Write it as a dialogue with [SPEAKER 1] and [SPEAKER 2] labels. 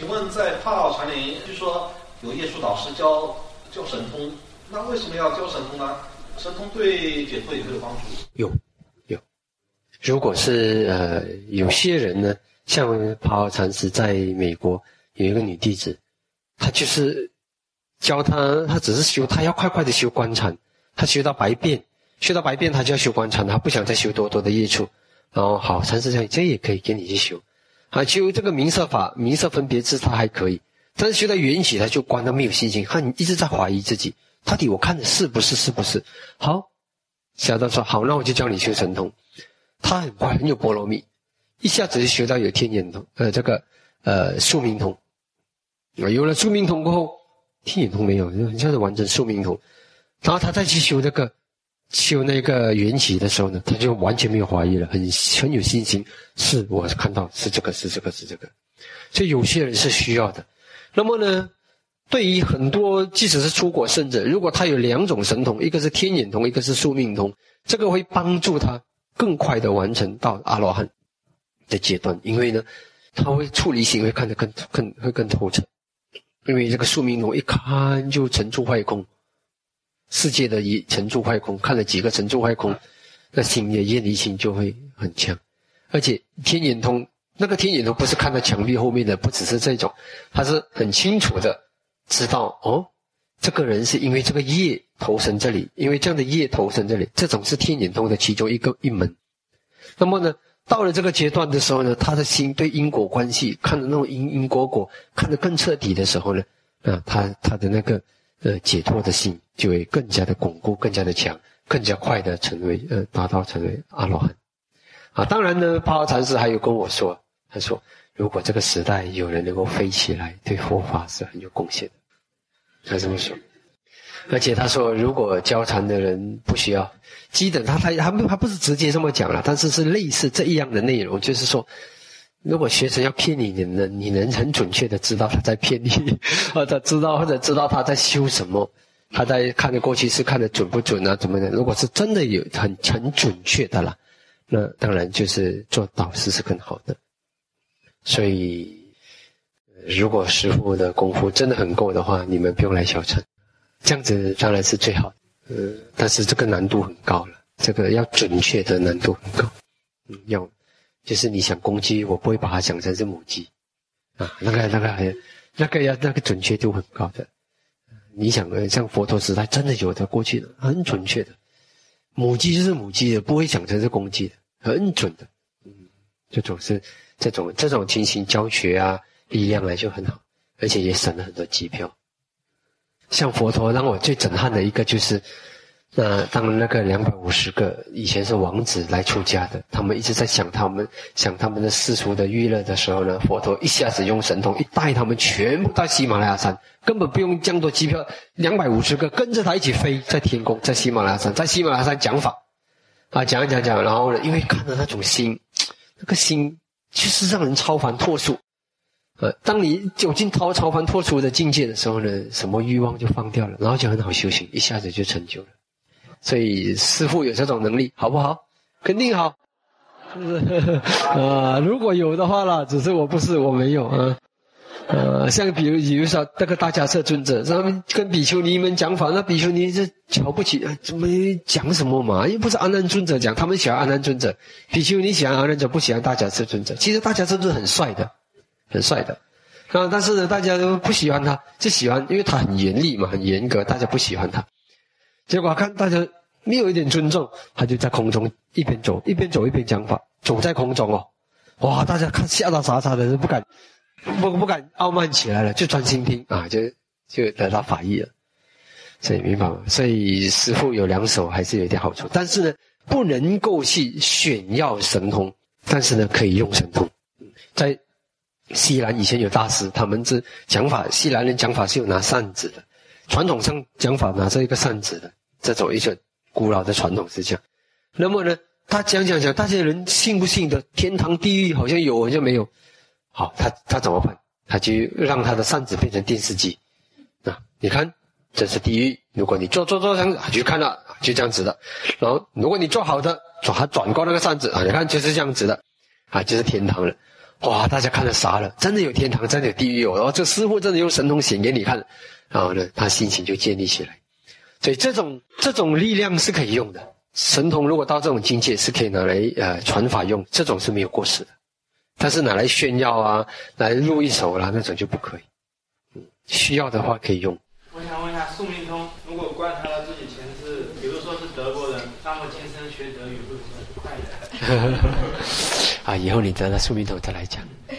[SPEAKER 1] 请问在帕奥禅林，据说有耶稣导师教教神通，那为什么要教神通呢？神通对解脱有没有帮助？
[SPEAKER 2] 有，有。如果是呃有些人呢，像帕奥禅师在美国有一个女弟子，她就是教她，她只是修，她要快快的修观禅，她修到白变，修到白变，她就要修观禅，她不想再修多多的业处。然后好，禅师讲这也可以给你去修，啊，修这个明色法、明色分别智，他还可以，但是修到缘起，他就关，他没有信心，他一直在怀疑自己，到底我看的是不是是不是？好，小道说好，那我就教你修神通，他很快很有波罗蜜，一下子就学到有天眼通，呃，这个呃宿命通，有了宿命通过后，天眼通没有，很像是完成宿命通，然后他再去修这个。修那个缘起的时候呢，他就完全没有怀疑了，很很有信心，是我看到是这个是这个是这个，所以有些人是需要的。那么呢，对于很多即使是出国圣者，如果他有两种神通，一个是天眼通，一个是宿命通，这个会帮助他更快的完成到阿罗汉的阶段，因为呢，他会处理行为看得更更会更透彻，因为这个宿命通一看就成住坏空。世界的一成住坏空，看了几个成住坏空，那心的业力心就会很强。而且天眼通，那个天眼通不是看到墙壁后面的，不只是这种，他是很清楚的知道哦，这个人是因为这个业投生这里，因为这样的业投生这里，这种是天眼通的其中一个一门。那么呢，到了这个阶段的时候呢，他的心对因果关系看的那种因因果果看得更彻底的时候呢，啊，他他的那个。呃，解脱的心就会更加的巩固，更加的强，更加快的成为呃，达到成为阿罗汉。啊，当然呢，巴尔禅师还有跟我说，他说，如果这个时代有人能够飞起来，对佛法是很有贡献的。他这么说，而且他说，如果交禅的人不需要，基本他他他他不是直接这么讲了，但是是类似这样的内容，就是说。如果学生要骗你，你能你能很准确的知道他在骗你，或者知道或者知道他在修什么，他在看的过去是看的准不准啊？怎么的？如果是真的有很很准确的啦，那当然就是做导师是更好的。所以，如果师傅的功夫真的很够的话，你们不用来小城，这样子当然是最好的。呃，但是这个难度很高了，这个要准确的难度很高，嗯，要。就是你想公鸡，我不会把它想成是母鸡，啊，那个那个还那个要那个准确度很高的。你想像佛陀时代真的有的过去的很准确的，母鸡就是母鸡的，不会讲成是公鸡的，很准的。嗯，就总是这种这种情形教学啊，力量来就很好，而且也省了很多机票。像佛陀让我最震撼的一个就是。那当那个两百五十个以前是王子来出家的，他们一直在想他们想他们的世俗的娱乐的时候呢，佛陀一下子用神通一带他们全部到喜马拉雅山，根本不用这样多机票，两百五十个跟着他一起飞在天空，在喜马拉雅山，在喜马拉雅山讲法，啊讲讲讲，然后呢，因为看到那种心，那个心就是让人超凡脱俗，呃，当你走进超超凡脱俗的境界的时候呢，什么欲望就放掉了，然后就很好修行，一下子就成就了。所以师傅有这种能力，好不好？肯定好，是不是？啊，如果有的话啦，只是我不是，我没有啊。呃，像比如，比如说那个大迦叶尊者，他们跟比丘尼们讲法，那比丘尼是瞧不起，怎么讲什么嘛？又不是阿难尊者讲，他们喜欢阿难尊者，比丘尼喜欢阿难者，不喜欢大迦叶尊者。其实大迦叶尊很帅的，很帅的，啊，但是呢，大家都不喜欢他，就喜欢，因为他很严厉嘛，很严格，大家不喜欢他。结果看大家没有一点尊重，他就在空中一边走一边走一边讲法，走在空中哦，哇！大家看吓到傻傻的，不敢不不敢傲慢起来了，就专心听啊，就就得到法益了。所以明白吗？所以师傅有两手还是有点好处，但是呢，不能够去炫耀神通，但是呢，可以用神通。在西南以前有大师，他们是讲法，西南人讲法是有拿扇子的，传统上讲法拿着一个扇子的。这种一些古老的传统是这样，那么呢，他讲讲讲，大家人信不信的？天堂地狱好像有，好像没有。好，他他怎么办？他就让他的扇子变成电视机。啊，你看，这是地狱。如果你做做做这样子，就看到就这样子的。然后，如果你做好的，转还转过那个扇子啊，你看就是这样子的，啊，就是天堂了。哇，大家看了傻了，真的有天堂，真的有地狱哦！然后这师傅真的用神通显给你看，然后呢，他心情就建立起来。所以这种这种力量是可以用的，神童如果到这种境界是可以拿来呃传法用，这种是没有过时的。但是拿来炫耀啊，来录一首啦，那种就不可以。需要的话可以用。
[SPEAKER 3] 我想问一下，宿命通如果观察到自己前世，比如说是德国人，那么今生学德语会不会快乐？
[SPEAKER 2] 啊，以后你得了宿命通再来讲哦。